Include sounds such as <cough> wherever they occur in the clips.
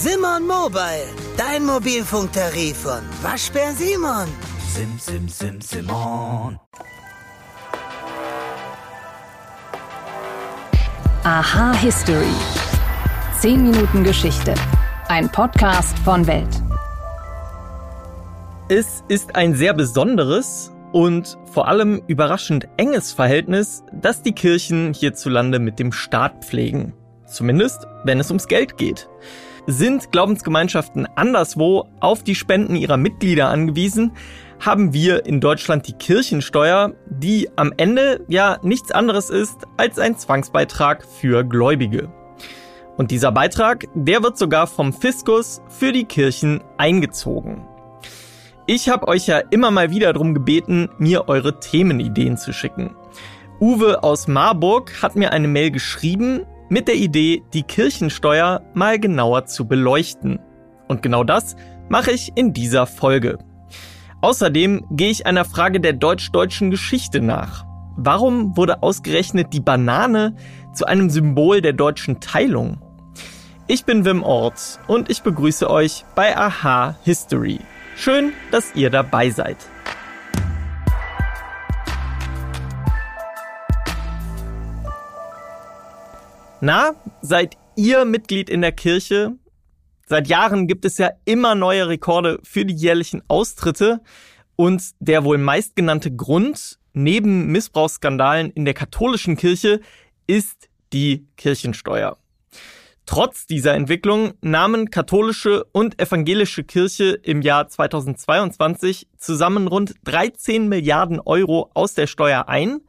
Simon Mobile, dein Mobilfunktarif von Waschbär Simon. Sim, sim, sim, Simon. Aha History. 10 Minuten Geschichte. Ein Podcast von Welt. Es ist ein sehr besonderes und vor allem überraschend enges Verhältnis, das die Kirchen hierzulande mit dem Staat pflegen. Zumindest, wenn es ums Geld geht. Sind Glaubensgemeinschaften anderswo auf die Spenden ihrer Mitglieder angewiesen, haben wir in Deutschland die Kirchensteuer, die am Ende ja nichts anderes ist als ein Zwangsbeitrag für Gläubige. Und dieser Beitrag, der wird sogar vom Fiskus für die Kirchen eingezogen. Ich habe euch ja immer mal wieder darum gebeten, mir eure Themenideen zu schicken. Uwe aus Marburg hat mir eine Mail geschrieben mit der Idee, die Kirchensteuer mal genauer zu beleuchten. Und genau das mache ich in dieser Folge. Außerdem gehe ich einer Frage der deutsch-deutschen Geschichte nach. Warum wurde ausgerechnet die Banane zu einem Symbol der deutschen Teilung? Ich bin Wim Ort und ich begrüße euch bei Aha History. Schön, dass ihr dabei seid. Na, seid ihr Mitglied in der Kirche? Seit Jahren gibt es ja immer neue Rekorde für die jährlichen Austritte und der wohl meistgenannte Grund neben Missbrauchsskandalen in der katholischen Kirche ist die Kirchensteuer. Trotz dieser Entwicklung nahmen katholische und evangelische Kirche im Jahr 2022 zusammen rund 13 Milliarden Euro aus der Steuer ein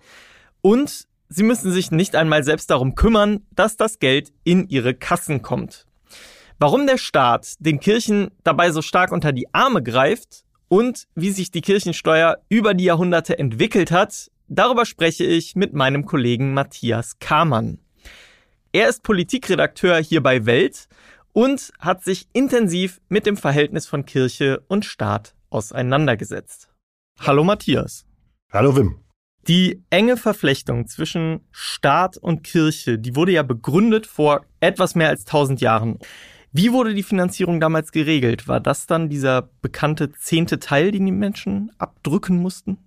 und Sie müssen sich nicht einmal selbst darum kümmern, dass das Geld in ihre Kassen kommt. Warum der Staat den Kirchen dabei so stark unter die Arme greift und wie sich die Kirchensteuer über die Jahrhunderte entwickelt hat, darüber spreche ich mit meinem Kollegen Matthias Kamann. Er ist Politikredakteur hier bei Welt und hat sich intensiv mit dem Verhältnis von Kirche und Staat auseinandergesetzt. Hallo Matthias. Hallo Wim. Die enge Verflechtung zwischen Staat und Kirche, die wurde ja begründet vor etwas mehr als 1000 Jahren. Wie wurde die Finanzierung damals geregelt? War das dann dieser bekannte zehnte Teil, den die Menschen abdrücken mussten?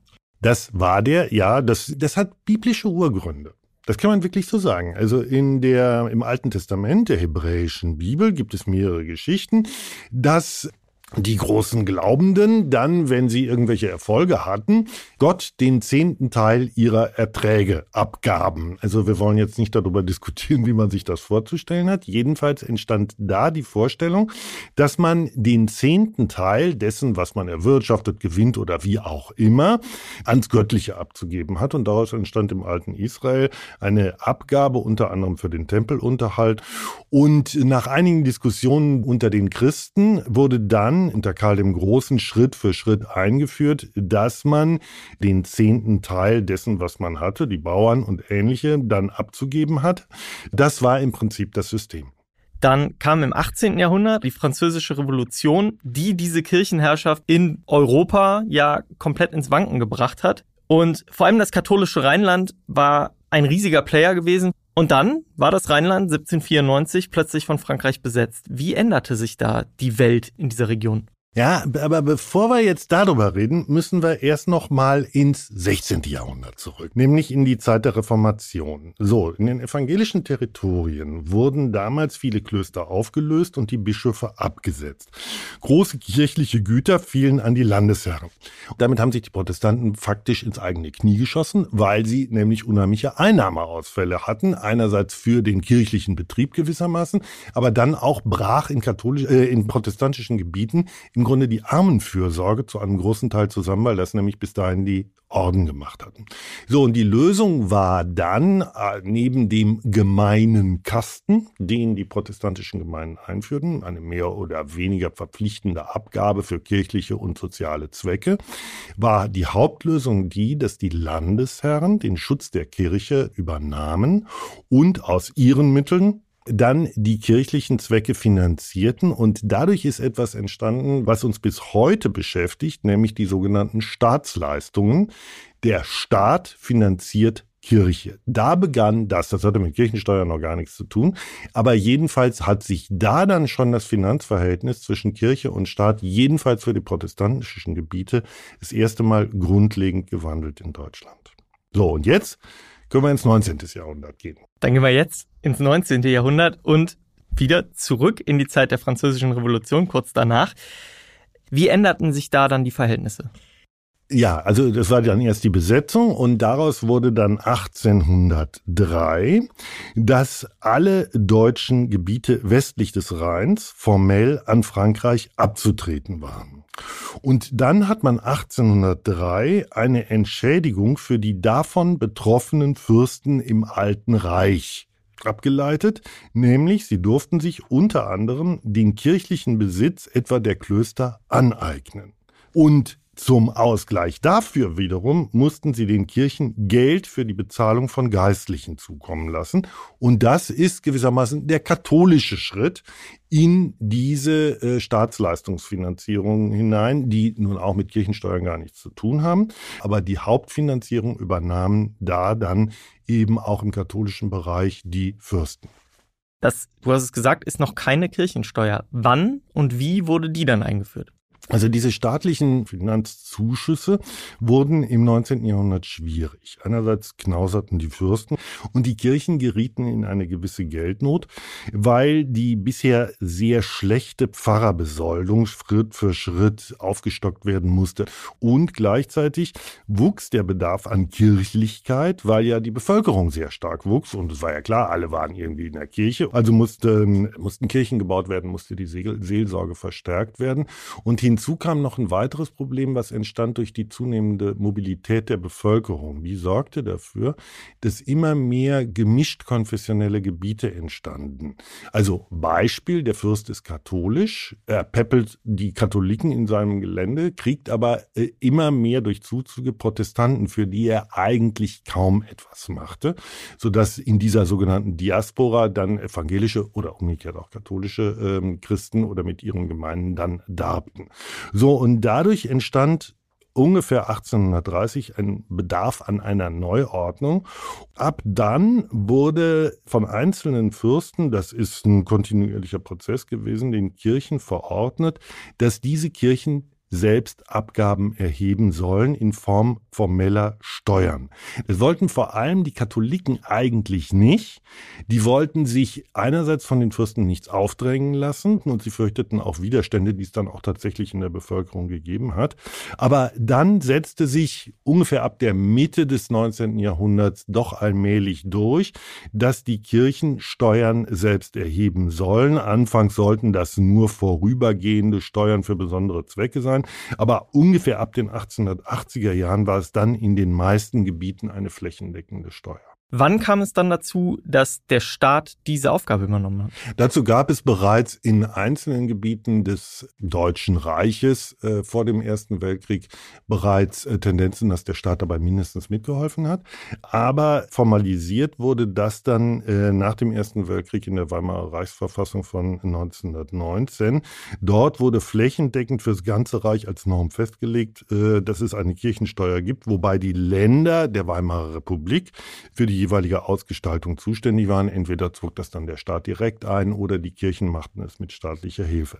Das war der, ja, das, das hat biblische Urgründe. Das kann man wirklich so sagen. Also in der, im Alten Testament der hebräischen Bibel gibt es mehrere Geschichten, dass die großen Glaubenden dann, wenn sie irgendwelche Erfolge hatten, Gott den zehnten Teil ihrer Erträge abgaben. Also wir wollen jetzt nicht darüber <laughs> diskutieren, wie man sich das vorzustellen hat. Jedenfalls entstand da die Vorstellung, dass man den zehnten Teil dessen, was man erwirtschaftet, gewinnt oder wie auch immer, ans Göttliche abzugeben hat. Und daraus entstand im alten Israel eine Abgabe unter anderem für den Tempelunterhalt. Und nach einigen Diskussionen unter den Christen wurde dann unter Karl dem Großen Schritt für Schritt eingeführt, dass man den zehnten Teil dessen, was man hatte, die Bauern und ähnliche, dann abzugeben hat. Das war im Prinzip das System. Dann kam im 18. Jahrhundert die Französische Revolution, die diese Kirchenherrschaft in Europa ja komplett ins Wanken gebracht hat. Und vor allem das katholische Rheinland war ein riesiger Player gewesen. Und dann war das Rheinland 1794 plötzlich von Frankreich besetzt. Wie änderte sich da die Welt in dieser Region? Ja, aber bevor wir jetzt darüber reden, müssen wir erst noch mal ins 16. Jahrhundert zurück, nämlich in die Zeit der Reformation. So, in den evangelischen Territorien wurden damals viele Klöster aufgelöst und die Bischöfe abgesetzt. Große kirchliche Güter fielen an die Landesherren. Damit haben sich die Protestanten faktisch ins eigene Knie geschossen, weil sie nämlich unheimliche Einnahmeausfälle hatten, einerseits für den kirchlichen Betrieb gewissermaßen, aber dann auch brach in katholisch äh, in protestantischen Gebieten im Grunde die Armenfürsorge zu einem großen Teil zusammen, weil das nämlich bis dahin die Orden gemacht hatten. So, und die Lösung war dann, äh, neben dem gemeinen Kasten, den die protestantischen Gemeinden einführten, eine mehr oder weniger verpflichtende Abgabe für kirchliche und soziale Zwecke, war die Hauptlösung die, dass die Landesherren den Schutz der Kirche übernahmen und aus ihren Mitteln dann die kirchlichen Zwecke finanzierten und dadurch ist etwas entstanden, was uns bis heute beschäftigt, nämlich die sogenannten Staatsleistungen. Der Staat finanziert Kirche. Da begann das, das hatte mit Kirchensteuer noch gar nichts zu tun, aber jedenfalls hat sich da dann schon das Finanzverhältnis zwischen Kirche und Staat, jedenfalls für die protestantischen Gebiete, das erste Mal grundlegend gewandelt in Deutschland. So, und jetzt können wir ins 19. Jahrhundert gehen. Dann gehen wir jetzt ins 19. Jahrhundert und wieder zurück in die Zeit der Französischen Revolution, kurz danach. Wie änderten sich da dann die Verhältnisse? Ja, also das war dann erst die Besetzung und daraus wurde dann 1803, dass alle deutschen Gebiete westlich des Rheins formell an Frankreich abzutreten waren. Und dann hat man 1803 eine Entschädigung für die davon betroffenen Fürsten im Alten Reich abgeleitet, nämlich sie durften sich unter anderem den kirchlichen Besitz etwa der Klöster aneignen. Und zum Ausgleich dafür wiederum mussten sie den Kirchen Geld für die Bezahlung von Geistlichen zukommen lassen. Und das ist gewissermaßen der katholische Schritt in diese äh, Staatsleistungsfinanzierung hinein, die nun auch mit Kirchensteuern gar nichts zu tun haben. Aber die Hauptfinanzierung übernahmen da dann eben auch im katholischen Bereich die Fürsten. Das, du hast es gesagt, ist noch keine Kirchensteuer. Wann und wie wurde die dann eingeführt? Also diese staatlichen Finanzzuschüsse wurden im 19. Jahrhundert schwierig. Einerseits knauserten die Fürsten und die Kirchen gerieten in eine gewisse Geldnot, weil die bisher sehr schlechte Pfarrerbesoldung Schritt für Schritt aufgestockt werden musste. Und gleichzeitig wuchs der Bedarf an Kirchlichkeit, weil ja die Bevölkerung sehr stark wuchs. Und es war ja klar, alle waren irgendwie in der Kirche. Also mussten, mussten Kirchen gebaut werden, musste die Seelsorge verstärkt werden. Und Hinzu kam noch ein weiteres Problem, was entstand durch die zunehmende Mobilität der Bevölkerung. Die sorgte dafür, dass immer mehr gemischt konfessionelle Gebiete entstanden. Also Beispiel, der Fürst ist katholisch, er peppelt die Katholiken in seinem Gelände, kriegt aber äh, immer mehr durch Zuzüge Protestanten, für die er eigentlich kaum etwas machte, sodass in dieser sogenannten Diaspora dann evangelische oder umgekehrt auch katholische ähm, Christen oder mit ihren Gemeinden dann darbten. So, und dadurch entstand ungefähr 1830 ein Bedarf an einer Neuordnung. Ab dann wurde von einzelnen Fürsten, das ist ein kontinuierlicher Prozess gewesen, den Kirchen verordnet, dass diese Kirchen selbst Abgaben erheben sollen in Form formeller Steuern. Das wollten vor allem die Katholiken eigentlich nicht. Die wollten sich einerseits von den Fürsten nichts aufdrängen lassen und sie fürchteten auch Widerstände, die es dann auch tatsächlich in der Bevölkerung gegeben hat. Aber dann setzte sich ungefähr ab der Mitte des 19. Jahrhunderts doch allmählich durch, dass die Kirchen Steuern selbst erheben sollen. Anfangs sollten das nur vorübergehende Steuern für besondere Zwecke sein. Jahren. Aber ungefähr ab den 1880er Jahren war es dann in den meisten Gebieten eine flächendeckende Steuer. Wann kam es dann dazu, dass der Staat diese Aufgabe übernommen hat? Dazu gab es bereits in einzelnen Gebieten des Deutschen Reiches äh, vor dem Ersten Weltkrieg bereits äh, Tendenzen, dass der Staat dabei mindestens mitgeholfen hat. Aber formalisiert wurde das dann äh, nach dem Ersten Weltkrieg in der Weimarer Reichsverfassung von 1919. Dort wurde flächendeckend fürs ganze Reich als Norm festgelegt, äh, dass es eine Kirchensteuer gibt, wobei die Länder der Weimarer Republik für die jeweilige Ausgestaltung zuständig waren. Entweder zog das dann der Staat direkt ein oder die Kirchen machten es mit staatlicher Hilfe.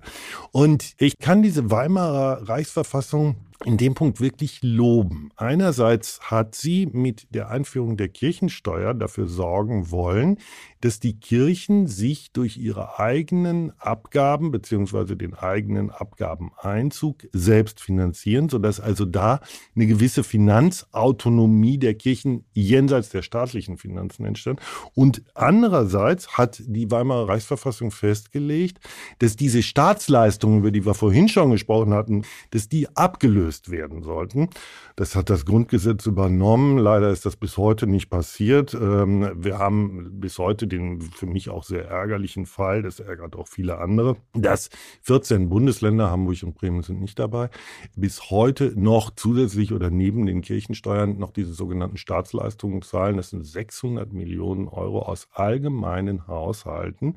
Und ich kann diese Weimarer Reichsverfassung in dem Punkt wirklich loben. Einerseits hat sie mit der Einführung der Kirchensteuer dafür sorgen wollen, dass die Kirchen sich durch ihre eigenen Abgaben beziehungsweise den eigenen Abgabeneinzug selbst finanzieren, sodass also da eine gewisse Finanzautonomie der Kirchen jenseits der staatlichen Finanzen entstand. Und andererseits hat die Weimarer Reichsverfassung festgelegt, dass diese Staatsleistungen, über die wir vorhin schon gesprochen hatten, dass die abgelöst aufgelöst werden sollten. Das hat das Grundgesetz übernommen. Leider ist das bis heute nicht passiert. Ähm, wir haben bis heute den für mich auch sehr ärgerlichen Fall, das ärgert auch viele andere, dass 14 Bundesländer, Hamburg und Bremen sind nicht dabei, bis heute noch zusätzlich oder neben den Kirchensteuern noch diese sogenannten Staatsleistungen zahlen. Das sind 600 Millionen Euro aus allgemeinen Haushalten,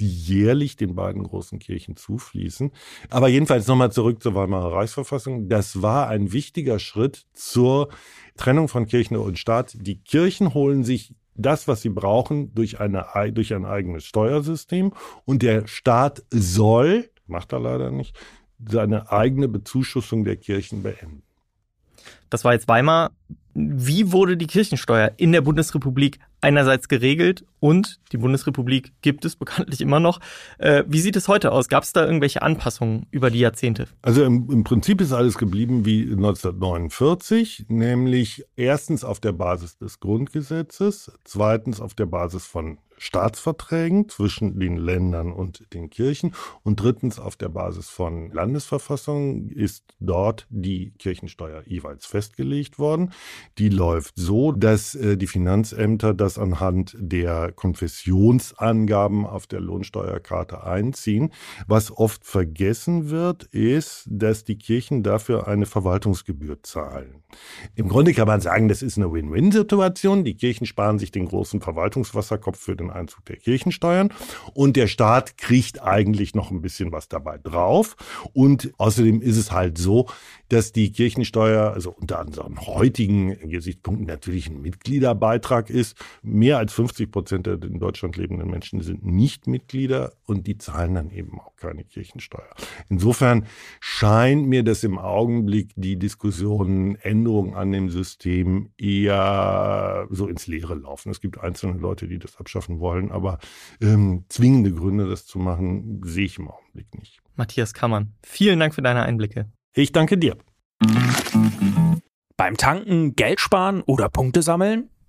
die jährlich den beiden großen Kirchen zufließen. Aber jedenfalls nochmal zurück zur Weimarer Reichsverfassung. Das war ein wichtiger Schritt zur Trennung von Kirche und Staat. Die Kirchen holen sich das, was sie brauchen, durch, eine, durch ein eigenes Steuersystem und der Staat soll, macht er leider nicht, seine eigene Bezuschussung der Kirchen beenden. Das war jetzt Weimar. Wie wurde die Kirchensteuer in der Bundesrepublik einerseits geregelt und die Bundesrepublik gibt es <laughs> bekanntlich immer noch. Äh, wie sieht es heute aus? Gab es da irgendwelche Anpassungen über die Jahrzehnte? Also im, im Prinzip ist alles geblieben wie 1949, nämlich erstens auf der Basis des Grundgesetzes, zweitens auf der Basis von Staatsverträgen zwischen den Ländern und den Kirchen und drittens auf der Basis von Landesverfassungen ist dort die Kirchensteuer jeweils festgelegt worden. Die läuft so, dass äh, die Finanzämter das anhand der Konfessionsangaben auf der Lohnsteuerkarte einziehen. Was oft vergessen wird, ist, dass die Kirchen dafür eine Verwaltungsgebühr zahlen. Im Grunde kann man sagen, das ist eine Win-Win-Situation. Die Kirchen sparen sich den großen Verwaltungswasserkopf für den Einzug der Kirchensteuern und der Staat kriegt eigentlich noch ein bisschen was dabei drauf. Und außerdem ist es halt so, dass die Kirchensteuer, also unter unseren heutigen Gesichtspunkten natürlich ein Mitgliederbeitrag ist. Mehr als 50 Prozent der in Deutschland lebenden Menschen sind nicht Mitglieder und die zahlen dann eben auch keine Kirchensteuer. Insofern scheint mir das im Augenblick die Diskussion Änderungen an dem System eher so ins Leere laufen. Es gibt einzelne Leute, die das abschaffen wollen, aber ähm, zwingende Gründe, das zu machen, sehe ich im Augenblick nicht. Matthias Kammern, vielen Dank für deine Einblicke. Ich danke dir. Beim Tanken Geld sparen oder Punkte sammeln?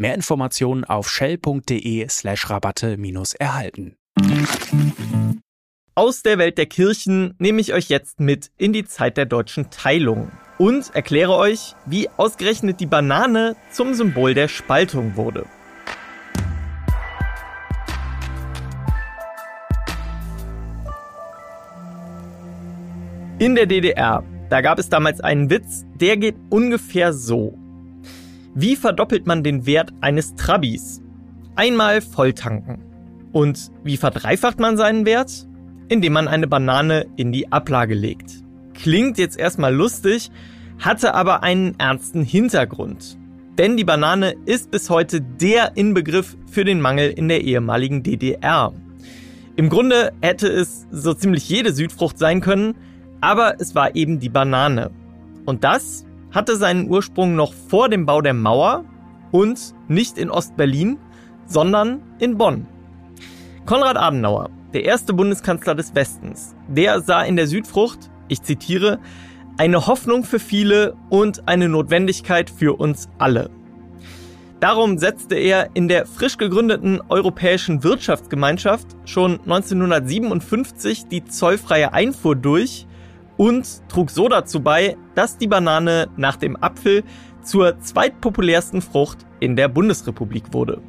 Mehr Informationen auf shell.de slash Rabatte minus erhalten. Aus der Welt der Kirchen nehme ich euch jetzt mit in die Zeit der deutschen Teilung und erkläre euch, wie ausgerechnet die Banane zum Symbol der Spaltung wurde. In der DDR, da gab es damals einen Witz, der geht ungefähr so. Wie verdoppelt man den Wert eines Trabis? Einmal volltanken. Und wie verdreifacht man seinen Wert? Indem man eine Banane in die Ablage legt. Klingt jetzt erstmal lustig, hatte aber einen ernsten Hintergrund. Denn die Banane ist bis heute der Inbegriff für den Mangel in der ehemaligen DDR. Im Grunde hätte es so ziemlich jede Südfrucht sein können, aber es war eben die Banane. Und das hatte seinen Ursprung noch vor dem Bau der Mauer und nicht in Ostberlin, sondern in Bonn. Konrad Adenauer, der erste Bundeskanzler des Westens, der sah in der Südfrucht, ich zitiere, eine Hoffnung für viele und eine Notwendigkeit für uns alle. Darum setzte er in der frisch gegründeten Europäischen Wirtschaftsgemeinschaft schon 1957 die zollfreie Einfuhr durch und trug so dazu bei, dass die Banane nach dem Apfel zur zweitpopulärsten Frucht in der Bundesrepublik wurde.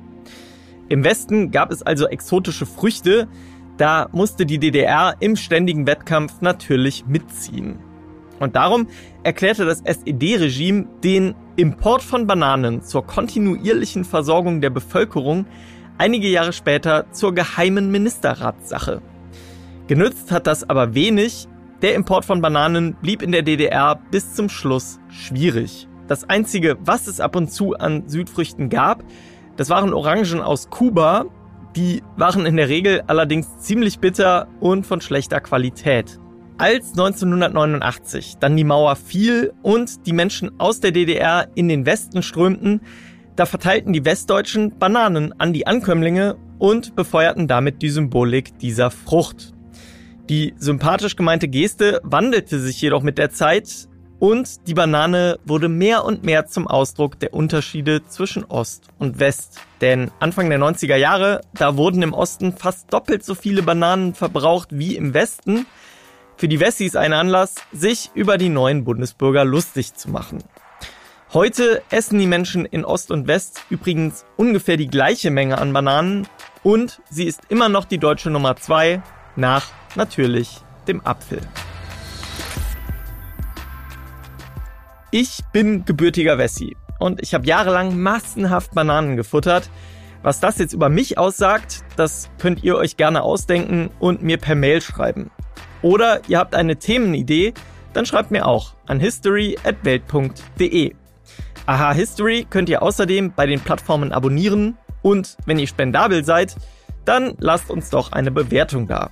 Im Westen gab es also exotische Früchte, da musste die DDR im ständigen Wettkampf natürlich mitziehen. Und darum erklärte das SED-Regime den Import von Bananen zur kontinuierlichen Versorgung der Bevölkerung einige Jahre später zur geheimen Ministerratssache. Genützt hat das aber wenig, der Import von Bananen blieb in der DDR bis zum Schluss schwierig. Das einzige, was es ab und zu an Südfrüchten gab, das waren Orangen aus Kuba. Die waren in der Regel allerdings ziemlich bitter und von schlechter Qualität. Als 1989 dann die Mauer fiel und die Menschen aus der DDR in den Westen strömten, da verteilten die Westdeutschen Bananen an die Ankömmlinge und befeuerten damit die Symbolik dieser Frucht. Die sympathisch gemeinte Geste wandelte sich jedoch mit der Zeit und die Banane wurde mehr und mehr zum Ausdruck der Unterschiede zwischen Ost und West. Denn Anfang der 90er Jahre, da wurden im Osten fast doppelt so viele Bananen verbraucht wie im Westen. Für die Wessis ein Anlass, sich über die neuen Bundesbürger lustig zu machen. Heute essen die Menschen in Ost und West übrigens ungefähr die gleiche Menge an Bananen und sie ist immer noch die deutsche Nummer zwei nach natürlich dem Apfel. Ich bin gebürtiger Wessi und ich habe jahrelang massenhaft Bananen gefuttert. Was das jetzt über mich aussagt, das könnt ihr euch gerne ausdenken und mir per Mail schreiben. Oder ihr habt eine Themenidee, dann schreibt mir auch an history@welt.de. Aha History könnt ihr außerdem bei den Plattformen abonnieren und wenn ihr spendabel seid, dann lasst uns doch eine Bewertung da.